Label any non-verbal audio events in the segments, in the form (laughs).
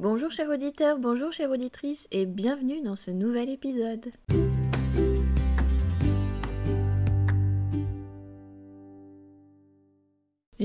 Bonjour chers auditeurs, bonjour chères auditrices et bienvenue dans ce nouvel épisode.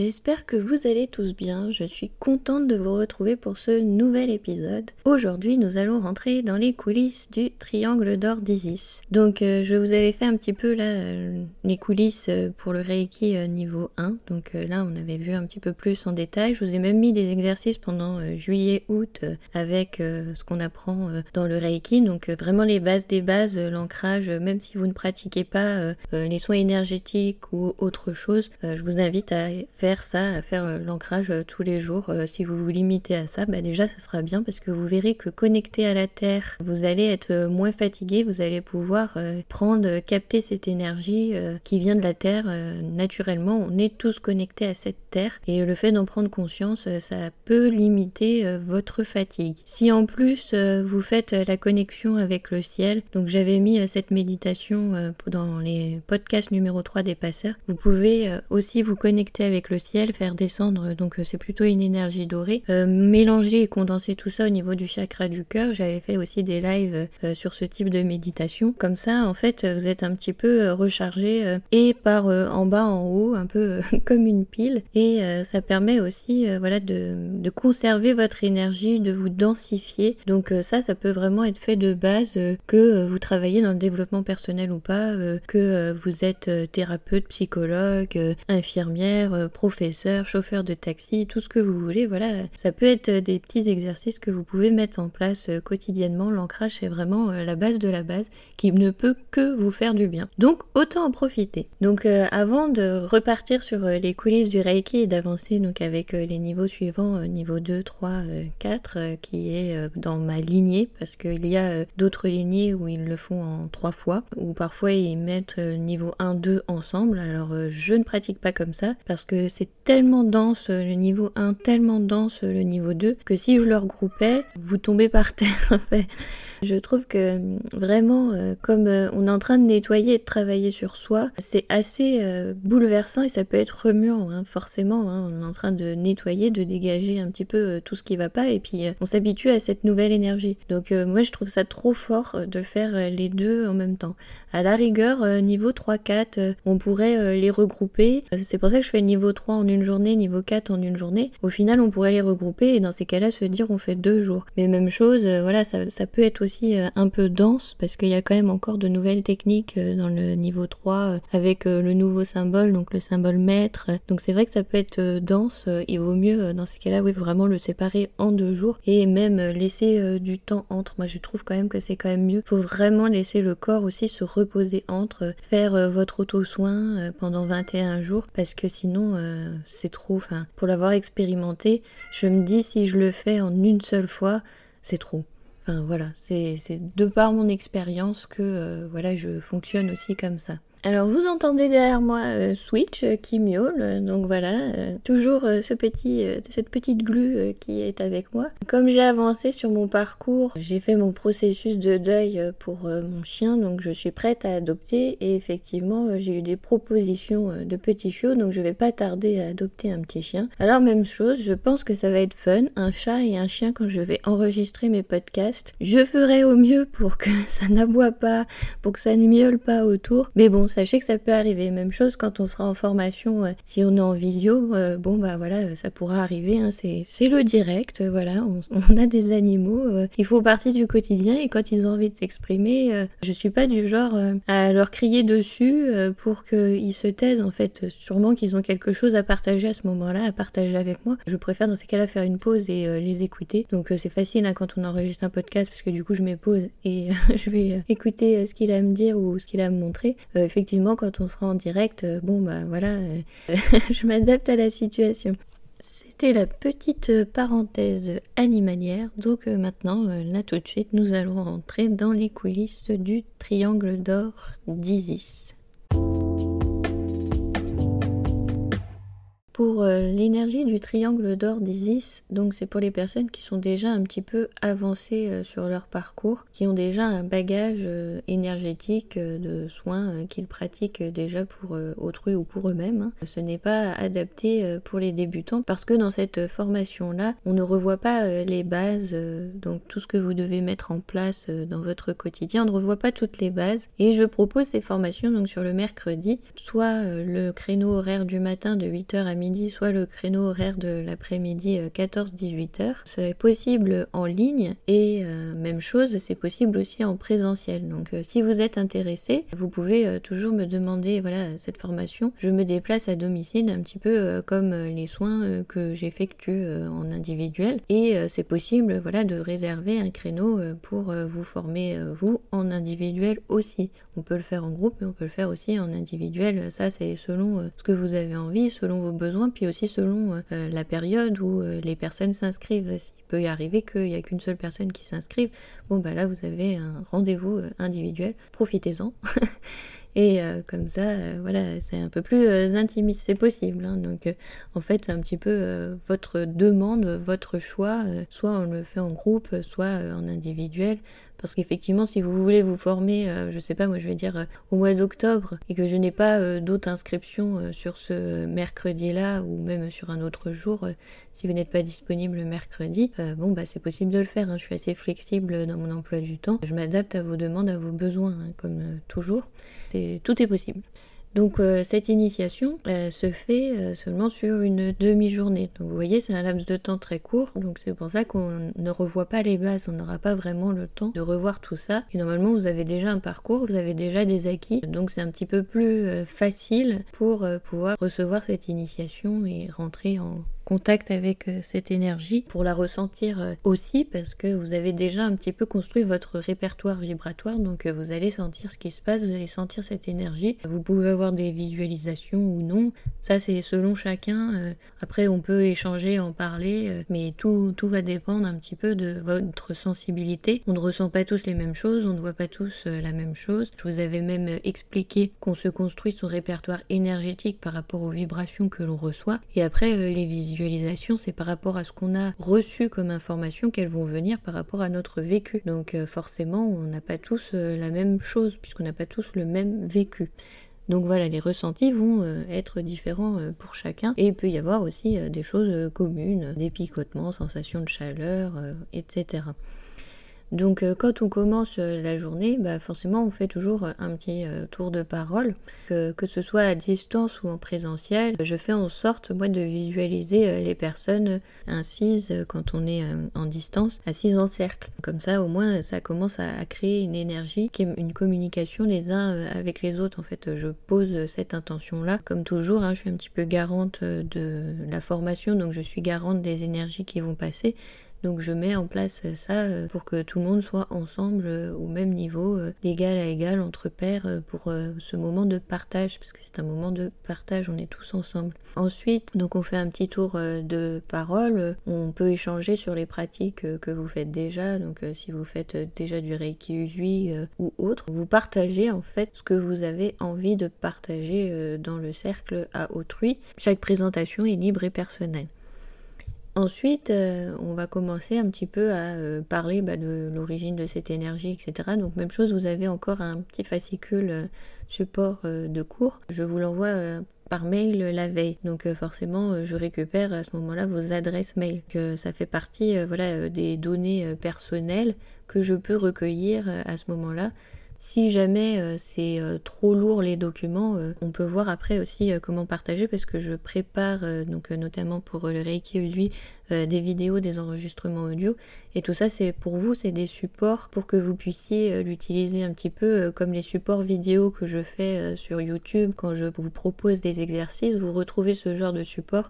J'espère que vous allez tous bien, je suis contente de vous retrouver pour ce nouvel épisode. Aujourd'hui nous allons rentrer dans les coulisses du triangle d'or d'Isis. Donc euh, je vous avais fait un petit peu là euh, les coulisses euh, pour le Reiki niveau 1, donc là on avait vu un petit peu plus en détail. Je vous ai même mis des exercices pendant juillet-août avec ce qu'on apprend dans le Reiki, donc vraiment les bases des bases, l'ancrage, même si vous ne pratiquez pas les soins énergétiques ou autre chose, je vous invite à faire faire ça, à faire euh, l'ancrage euh, tous les jours. Euh, si vous vous limitez à ça, bah déjà ça sera bien parce que vous verrez que connecté à la Terre, vous allez être moins fatigué, vous allez pouvoir prendre, capter cette énergie qui vient de la Terre naturellement. On est tous connectés à cette Terre et le fait d'en prendre conscience, ça peut limiter votre fatigue. Si en plus vous faites la connexion avec le ciel, donc j'avais mis cette méditation dans les podcasts numéro 3 des passeurs, vous pouvez aussi vous connecter avec le ciel, faire descendre, donc euh, c'est plutôt une énergie dorée. Euh, mélanger et condenser tout ça au niveau du chakra du cœur, j'avais fait aussi des lives euh, sur ce type de méditation. Comme ça, en fait, vous êtes un petit peu rechargé et par en bas en haut, un peu (laughs) comme une pile. Et ça permet aussi voilà, de, de, conserver votre énergie, de vous densifier. Donc ça, ça peut vraiment être fait de base que vous travaillez dans le développement personnel ou pas, que vous êtes thérapeute, psychologue, infirmière, professeur, chauffeur de taxi, tout ce que vous voulez. Voilà, ça peut être des petits exercices que vous pouvez mettre en place euh, quotidiennement. L'ancrage, c'est vraiment euh, la base de la base qui ne peut que vous faire du bien. Donc, autant en profiter. Donc, euh, avant de repartir sur les coulisses du Reiki et d'avancer donc avec les niveaux suivants, niveau 2, 3, 4, qui est dans ma lignée, parce qu'il y a d'autres lignées où ils le font en trois fois, ou parfois ils mettent niveau 1, 2 ensemble. Alors, je ne pratique pas comme ça, parce que c'est tellement dense le niveau 1, tellement dense le niveau 2, que si je le regroupais, vous tombez par terre. (laughs) Je trouve que vraiment, euh, comme euh, on est en train de nettoyer et de travailler sur soi, c'est assez euh, bouleversant et ça peut être remuant, hein, forcément. Hein. on est en train de nettoyer, de dégager un petit peu tout ce qui va pas et puis on s'habitue à cette nouvelle énergie. Donc moi je trouve ça trop fort de faire les deux en même temps. À la rigueur, niveau 3-4, on pourrait les regrouper. C'est pour ça que je fais niveau 3 en une journée, niveau 4 en une journée. Au final, on pourrait les regrouper et dans ces cas-là se dire on fait deux jours. Mais même chose, voilà, ça peut être aussi euh, un peu dense parce qu'il y a quand même encore de nouvelles techniques euh, dans le niveau 3 euh, avec le nouveau symbole, donc le symbole maître. Donc c'est vrai que ça peut être dense. Il vaut mieux dans ces cas-là, oui, vraiment le séparer en deux jours et même laisser du temps entre. Moi, je trouve quand même que c'est quand même mieux. Faut vraiment laisser le corps aussi se reposer entre, faire votre auto-soin pendant 21 jours parce que sinon c'est trop. Enfin, pour l'avoir expérimenté, je me dis si je le fais en une seule fois, c'est trop. Enfin voilà, c'est de par mon expérience que euh, voilà, je fonctionne aussi comme ça. Alors vous entendez derrière moi euh, Switch euh, qui miaule, donc voilà, euh, toujours ce petit, cette petite glu qui est avec moi. Comme j'ai avancé sur mon parcours, j'ai fait mon processus de deuil pour mon chien, donc je suis prête à adopter et effectivement j'ai eu des propositions de petits chiots, donc je vais pas tarder à adopter un petit chien. Alors même chose, je pense que ça va être fun, un chat et un chien quand je vais enregistrer mes podcasts. Je ferai au mieux pour que (laughs) ça n'aboie pas, pour que ça ne miaule pas autour, mais bon sachez que ça peut arriver. Même chose quand on sera en formation, euh, si on est en visio, euh, bon bah voilà, ça pourra arriver, hein, c'est le direct, euh, voilà, on, (laughs) a des animaux, il faut partir du quotidien et quand ils ont envie de s'exprimer, je suis pas du genre à leur crier dessus pour qu'ils se taisent en fait, sûrement qu'ils ont quelque chose à partager à ce moment-là, à partager avec moi. Je préfère dans ces cas-là faire une pause et les écouter. Donc c'est facile hein, quand on enregistre un podcast parce que du coup je mets pause et (laughs) je vais écouter ce qu'il a à me dire ou ce qu'il a à me montrer quand on sera en direct, euh, bon, bah voilà, euh, (laughs) je m'adapte à la situation. C'était la petite parenthèse animalière. Donc euh, maintenant, là tout de suite, nous allons rentrer dans les coulisses du triangle d'or d'Isis. Pour euh, l'énergie du triangle d'or d'Isis, donc c'est pour les personnes qui sont déjà un petit peu avancées euh, sur leur parcours, qui ont déjà un bagage euh, énergétique de soins qu'ils pratiquent déjà pour autrui ou pour eux-mêmes. Hein. Ce n'est pas adapté pour les débutants parce que dans cette formation-là, on ne revoit pas les bases, donc tout ce que vous devez mettre en place dans votre quotidien, on ne revoit pas toutes les bases. Et je propose ces formations donc sur le mercredi, soit le créneau horaire du matin de 8h à soit le créneau horaire de l'après-midi 14-18 euh. C'est possible en ligne et euh, même chose, c'est possible aussi en présentiel. Donc euh, si vous êtes intéressé, vous pouvez toujours me demander voilà cette formation. Je me déplace à domicile un petit peu comme les soins que j'effectue en individuel et c'est possible voilà de réserver un créneau pour vous former vous en individuel aussi. On peut le faire en groupe mais on peut le faire aussi en individuel. Ça c'est selon ce que vous avez envie, selon vos besoins puis aussi selon euh, la période où euh, les personnes s'inscrivent. Il peut y arriver qu'il n'y a qu'une seule personne qui s'inscrive. Bon, bah là, vous avez un rendez-vous euh, individuel, profitez-en. (laughs) Et comme ça, voilà, c'est un peu plus intimiste, c'est possible. Hein. Donc, en fait, c'est un petit peu votre demande, votre choix. soit on le fait en groupe, soit en individuel. Parce qu'effectivement, si vous voulez vous former, euh, je sais pas, moi je vais dire euh, au mois d'octobre, et que je n'ai pas euh, d'autres inscriptions sur ce mercredi-là, ou même sur un autre jour, si vous n'êtes pas disponible le mercredi, bon bah c'est possible de le faire. Hein. Je suis assez flexible dans mon emploi du temps. Je m'adapte à vos demandes, à vos besoins, hein, comme toujours. tout est possible. Donc euh, cette initiation se fait euh, seulement sur une demi-journée. Donc vous voyez, c'est un laps de temps très court, donc c'est pour ça qu'on ne revoit pas les bases, on n'aura pas vraiment le temps de revoir tout ça. Et normalement, vous avez déjà un parcours, vous avez déjà des acquis, donc c'est un petit peu plus euh, facile pour pouvoir recevoir cette initiation et rentrer en contact avec euh, cette énergie pour la ressentir euh, aussi parce que vous avez déjà un petit peu construit votre répertoire vibratoire donc euh, vous allez sentir ce qui se passe, vous allez sentir cette énergie. Vous pouvez avoir des visualisations ou non, ça c'est selon chacun. Après on peut échanger, en parler, mais tout, tout va dépendre un petit peu de votre sensibilité. On ne ressent pas tous les mêmes choses, on ne voit pas tous la même chose. Je vous avais même expliqué qu'on se construit son répertoire énergétique par rapport aux vibrations que l'on reçoit et après les c'est par rapport à ce qu'on a reçu comme information qu'elles vont venir par rapport à notre vécu. Donc euh, forcément, on n'a pas tous euh, la même chose puisqu'on n'a pas tous le même vécu. Donc voilà, les ressentis vont euh, être différents pour chacun et il peut y avoir aussi des choses communes, des picotements, sensations de chaleur, etc. Donc euh, quand on commence euh, la journée, bah, forcément on fait toujours euh, un petit tour de parole, que, ce soit à distance ou en présentiel. Je fais en sorte moi de visualiser les personnes incises quand on est en distance, assises en cercle. Comme ça au moins ça commence à, créer une énergie, une communication les uns avec les autres. En fait je pose cette intention là. Comme toujours, hein, je suis un petit peu garante de la formation, donc je suis garante des énergies qui vont passer. Donc je mets en place ça euh, pour que tout le monde soit ensemble euh, au même niveau, euh, d'égal à égal entre pairs pour ce moment de partage, parce que c'est un moment de partage, on est tous ensemble. Ensuite, donc on fait un petit tour de parole, on peut échanger sur les pratiques que vous faites déjà, donc si vous faites déjà du Reiki Usui ou autre, vous partagez en fait ce que vous avez envie de partager dans le cercle à autrui. Chaque présentation est libre et personnelle. Ensuite, euh, on va commencer un petit peu à euh, parler bah, de l'origine de cette énergie, etc. Donc même chose, vous avez encore un petit fascicule euh, support de cours. Je vous l'envoie par mail la veille. Donc forcément, je récupère à ce moment-là vos adresses mail. Ça fait partie voilà, des données personnelles que je peux recueillir à ce moment-là si jamais euh, c'est euh, trop lourd les documents, euh, on peut voir après aussi comment partager parce que je prépare donc notamment pour le Reiki Udui des vidéos, des enregistrements audio. Et tout ça c'est pour vous, c'est des supports pour que vous puissiez l'utiliser un petit peu comme les supports vidéo que je fais sur YouTube. Quand je vous propose des exercices, vous retrouvez ce genre de support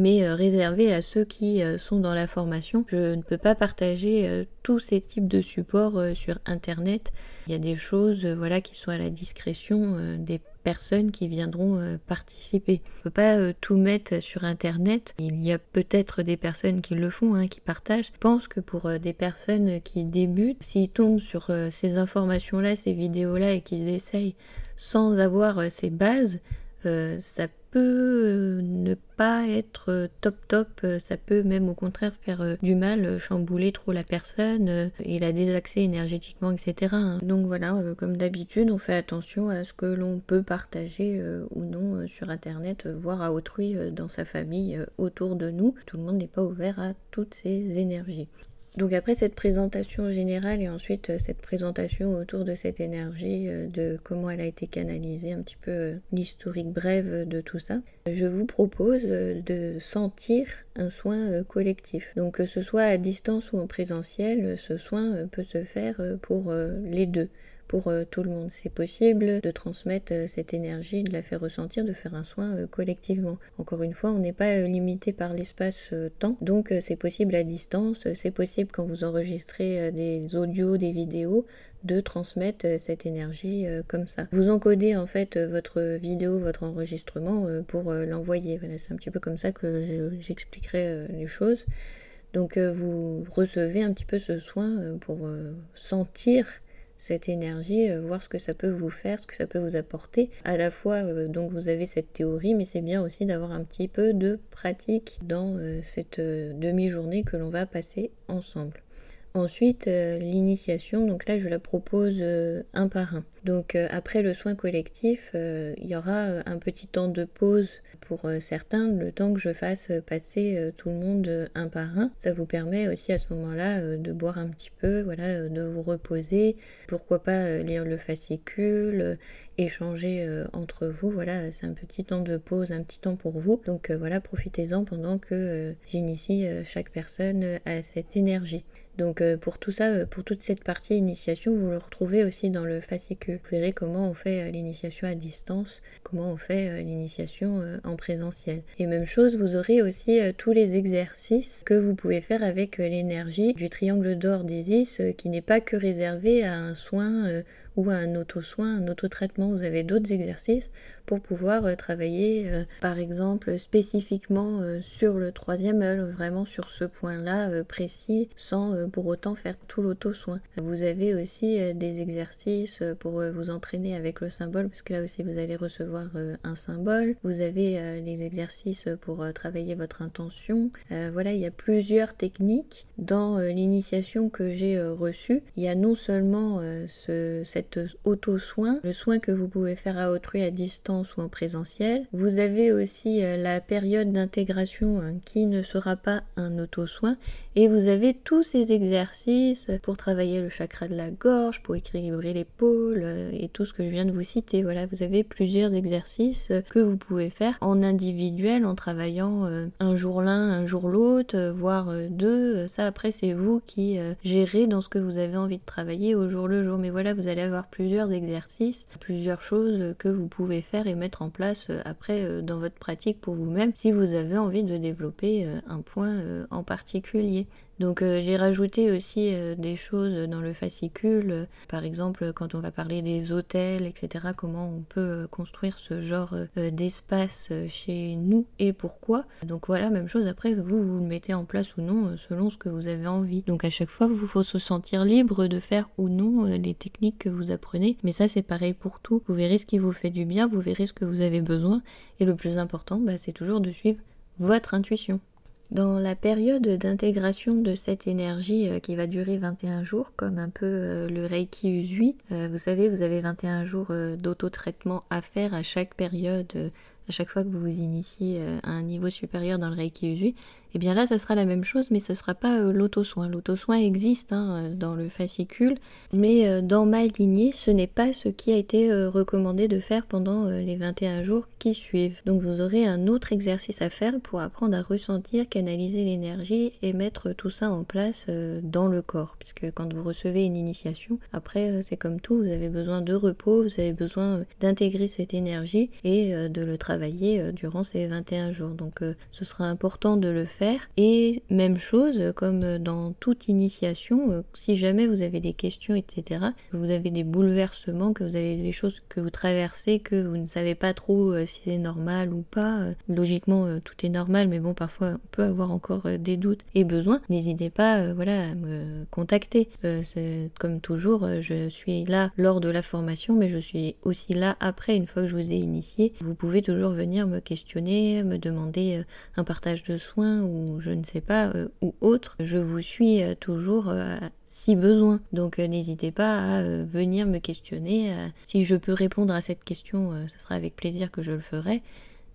mais euh, réservé à ceux qui euh, sont dans la formation. Je ne peux pas partager euh, tous ces types de supports sur internet. Il y a des choses voilà qui sont à la discrétion des personnes qui viendront participer. On ne peut pas tout mettre sur internet. Il y a peut-être des personnes qui le font, hein, qui partagent. Je pense que pour des personnes qui débutent, s'ils tombent sur ces informations-là, ces vidéos-là et qu'ils essayent sans avoir ces bases, ça peut ne pas être top top, ça peut même au contraire faire du mal, chambouler trop la personne, il a des accès énergétiquement, etc. Hein. Donc voilà, comme d'habitude, on fait attention à ce que l'on peut partager ou non sur internet, voire à autrui dans sa famille, autour de nous. Tout le monde n'est pas ouvert à toutes ces énergies. Donc après cette présentation générale et ensuite euh, cette présentation autour de cette énergie, euh, de comment elle a été canalisée, un petit peu euh, l'historique brève de tout ça, je vous propose de sentir un soin collectif. Donc que ce soit à distance ou en présentiel, ce soin peut se faire pour les deux pour euh, tout le monde. C'est possible de transmettre euh, cette énergie, de la faire ressentir, de faire un soin euh, collectivement. Encore une fois, on n'est pas limité par l'espace-temps, donc c'est possible à distance, c'est possible quand vous enregistrez des audios, des vidéos, de transmettre cette énergie comme ça. Vous encodez en fait votre vidéo, votre enregistrement pour l'envoyer. Voilà, c'est un petit peu comme ça que j'expliquerai les choses. Donc vous recevez un petit peu ce soin pour sentir cette énergie, euh, voir ce que ça peut vous faire, ce que ça peut vous apporter. À la fois, euh, donc vous avez cette théorie, mais c'est bien aussi d'avoir un petit peu de pratique dans euh, cette demi-journée que l'on va passer ensemble. Ensuite, l'initiation, donc là je la propose un par un. Donc après le soin collectif, il y aura un petit temps de pause pour euh, certains le temps que je fasse passer euh, tout le monde euh, un par un. Ça vous permet aussi à ce moment-là de boire un petit peu, voilà, de vous reposer. Pourquoi pas lire le fascicule, échanger entre vous. Voilà, c'est un petit temps de pause, un petit temps pour vous. Donc voilà, profitez-en pendant que j'initie chaque personne à cette énergie. Donc euh, pour tout ça, euh, pour toute cette partie initiation, vous le retrouvez aussi dans le fascicule. Vous verrez comment on fait euh, l'initiation à distance, comment on fait l'initiation en présentiel. Et même chose, vous aurez aussi tous les exercices que vous pouvez faire avec l'énergie du triangle d'or d'Isis, qui n'est pas que réservé à un soin ou un auto-soin, un auto-traitement. Vous avez d'autres exercices pour pouvoir euh, travailler, euh, par exemple, spécifiquement euh, sur le troisième œil, vraiment sur ce point-là précis, sans pour autant faire tout l'auto-soin. Vous avez aussi des exercices pour vous entraîner avec le symbole, parce que là aussi vous allez recevoir un symbole. Vous avez les exercices pour travailler votre intention. voilà, il y a plusieurs techniques dans l'initiation que j'ai reçue. Il y a non seulement ce, cette auto-soin, le soin que vous pouvez faire à autrui à distance ou en présentiel. Vous avez aussi euh, la période d'intégration hein, qui ne sera pas un auto-soin et vous avez tous ces exercices pour travailler le chakra de la gorge, pour équilibrer l'épaule euh, et tout ce que je viens de vous citer. Voilà, vous avez plusieurs exercices que vous pouvez faire en individuel en travaillant euh, un jour l'un, un jour l'autre, voire deux. Ça après c'est vous qui gérez dans ce que vous avez envie de travailler au jour le jour. Mais voilà, vous allez avoir plusieurs exercices, plusieurs choses que vous pouvez faire et mettre en place euh, après euh, dans votre pratique pour vous-même si vous avez envie de développer euh, un point en particulier. Donc euh, j'ai rajouté aussi euh, des choses dans le fascicule, par exemple quand on va parler des hôtels, etc., comment on peut construire ce genre euh, d'espace chez nous et pourquoi. Donc voilà, même chose après, vous, vous le mettez en place ou non selon ce que vous avez envie. Donc à chaque fois, vous faut se sentir libre de faire ou non les techniques que vous apprenez, mais ça c'est pareil pour tout. Vous verrez ce qui vous fait du bien, vous verrez ce que vous avez besoin, et le plus important, bah, c'est toujours de suivre votre intuition. Dans la période d'intégration de cette énergie euh, qui va durer 21 jours, comme un peu euh, le Reiki Usui, euh, vous savez, vous avez 21 jours d'auto-traitement à faire à chaque période, à chaque fois que vous vous initiez à un niveau supérieur dans le Reiki Usui, et eh bien là, ça sera la même chose, mais ce ne sera pas euh, l'auto-soin. L'auto-soin existe hein, euh, dans le fascicule, mais euh, dans ma lignée, ce n'est pas ce qui a été recommandé de faire pendant les 21 jours qui suivent. Donc vous aurez un autre exercice à faire pour apprendre à ressentir, canaliser l'énergie et mettre tout ça en place dans le corps. Puisque quand vous recevez une initiation, après, c'est comme tout, vous avez besoin de repos, vous avez besoin d'intégrer cette énergie et de le travailler durant ces 21 jours. Donc ce sera important de le faire Et même chose, comme dans toute initiation, si jamais vous avez des questions, etc., vous avez des bouleversements, que vous avez des choses que vous traversez, que vous ne savez pas trop si c'est normal ou pas, logiquement tout est normal, mais bon, parfois on peut avoir encore des doutes et besoins, n'hésitez pas voilà, à me contacter. comme toujours, je suis là lors de la formation, mais je suis aussi là après, une fois que je vous ai initié. Vous pouvez toujours venir me questionner, me demander euh, un partage de soins ou je ne sais pas, euh, ou autre. Je vous suis euh, toujours si besoin. Donc n'hésitez pas à venir me questionner. si je peux répondre à cette question, ce sera avec plaisir que je le ferai.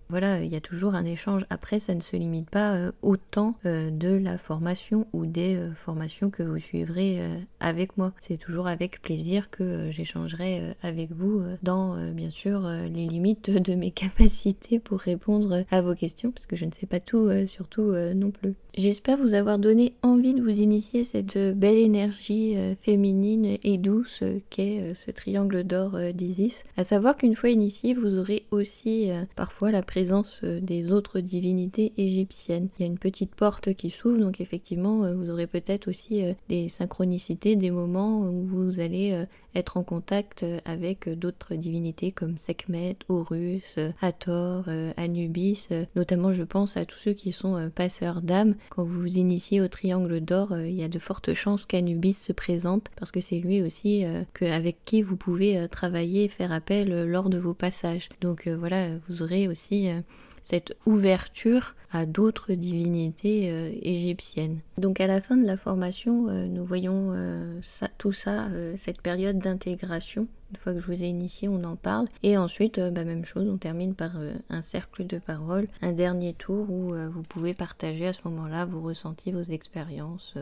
Voilà, il y a toujours un échange. Après, ça ne se limite pas euh, au temps euh, de la formation ou des euh, formations que vous suivrez avec moi. C'est toujours avec plaisir que j'échangerai avec vous dans, bien sûr, les limites de mes (laughs) capacités pour répondre à vos questions, parce que je ne sais pas tout, surtout non plus. J'espère vous avoir donné envie de vous initier cette belle énergie féminine et douce qu'est ce triangle d'or d'Isis. À savoir qu'une fois initié, vous aurez aussi parfois la présence euh, des autres divinités égyptiennes. Il y a une petite porte qui s'ouvre, donc effectivement, euh, vous aurez peut-être aussi euh, des synchronicités, des moments où vous allez être en contact avec d'autres divinités comme Sekhmet, Horus, Hathor, Anubis. Notamment, je pense à tous ceux qui sont passeurs d'âme. Quand vous vous initiez au triangle d'or, il y a de fortes chances qu'Anubis se présente parce que c'est lui aussi avec qui vous pouvez travailler faire appel lors de vos passages. Donc voilà, vous aurez aussi euh, cette ouverture à d'autres divinités euh, égyptiennes. Donc à la fin de la formation, euh, nous voyons ça, tout ça, cette période d'intégration. Une fois que je vous ai initié, on en parle. Et ensuite, bah, même chose, on termine par un cercle de parole, un dernier tour où vous pouvez partager à ce moment-là vos ressentis, vos expériences.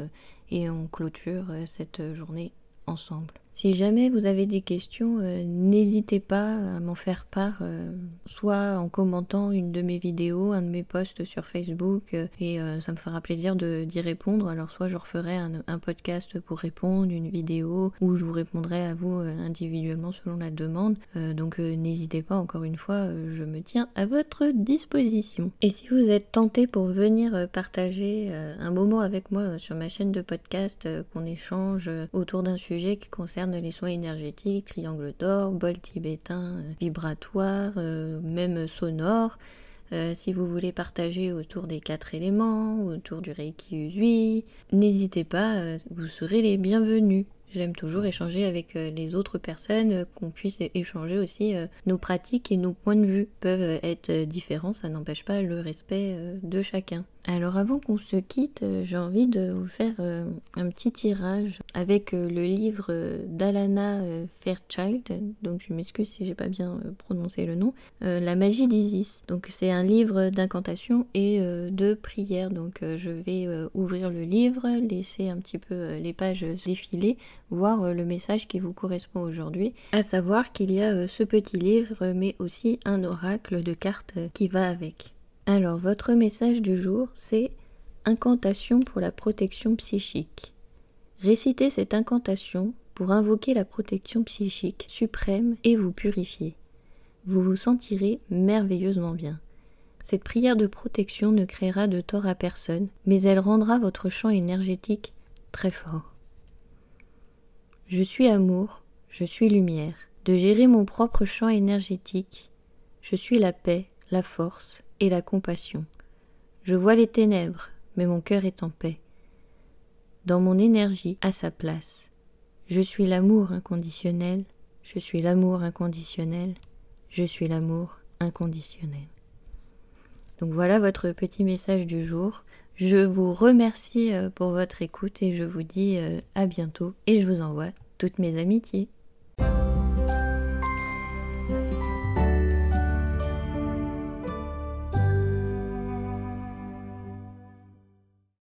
et on clôture cette journée ensemble. Si jamais vous avez des questions, euh, n'hésitez pas à m'en faire part, euh, soit en commentant une de mes vidéos, un de mes posts sur Facebook, euh, et ça me fera plaisir d'y répondre. Alors soit je referai un, un, podcast pour répondre, une vidéo, ou je vous répondrai à vous individuellement selon la demande. donc n'hésitez pas, encore une fois, je me tiens à votre disposition. Et si vous êtes tenté pour venir partager un moment avec moi sur ma chaîne de podcast, qu'on échange autour d'un sujet qui concerne les soins énergétiques, triangle d'or, bol tibétain, euh, vibratoire, euh, même sonore. Euh, si vous voulez partager autour des quatre éléments, autour du Reiki Usui, n'hésitez pas, vous serez les bienvenus. J'aime toujours échanger avec les autres personnes, qu'on puisse échanger aussi. Nos pratiques et nos points de vue peuvent être différents, ça n'empêche pas le respect de chacun. Alors avant qu'on se quitte, euh, j'ai envie de vous faire euh, un petit tirage avec euh, le livre d'Alana Fairchild. Donc je m'excuse si j'ai pas bien prononcé le nom. La magie d'Isis. Donc c'est un livre d'incantation et de prière. Donc je vais ouvrir le livre, laisser un petit peu les pages défiler, voir le message qui vous correspond aujourd'hui. À savoir qu'il y a ce petit livre mais aussi un oracle de cartes qui va avec. Alors, votre message du jour, c'est incantation pour la protection psychique. Récitez cette incantation pour invoquer la protection psychique suprême et vous purifier. Vous vous sentirez merveilleusement bien. Cette prière de protection ne créera de tort à personne, mais elle rendra votre champ énergétique très fort. Je suis amour, je suis lumière. De gérer mon propre champ énergétique, je suis la paix, la force, et la compassion. Je vois les ténèbres, mais mon cœur est en paix. Dans mon énergie, à sa place. Je suis l'amour inconditionnel, je suis l'amour inconditionnel, je suis l'amour inconditionnel. Donc voilà votre petit message du jour. Je vous remercie euh, pour votre écoute et je vous dis euh, à bientôt et je vous envoie toutes mes amitiés.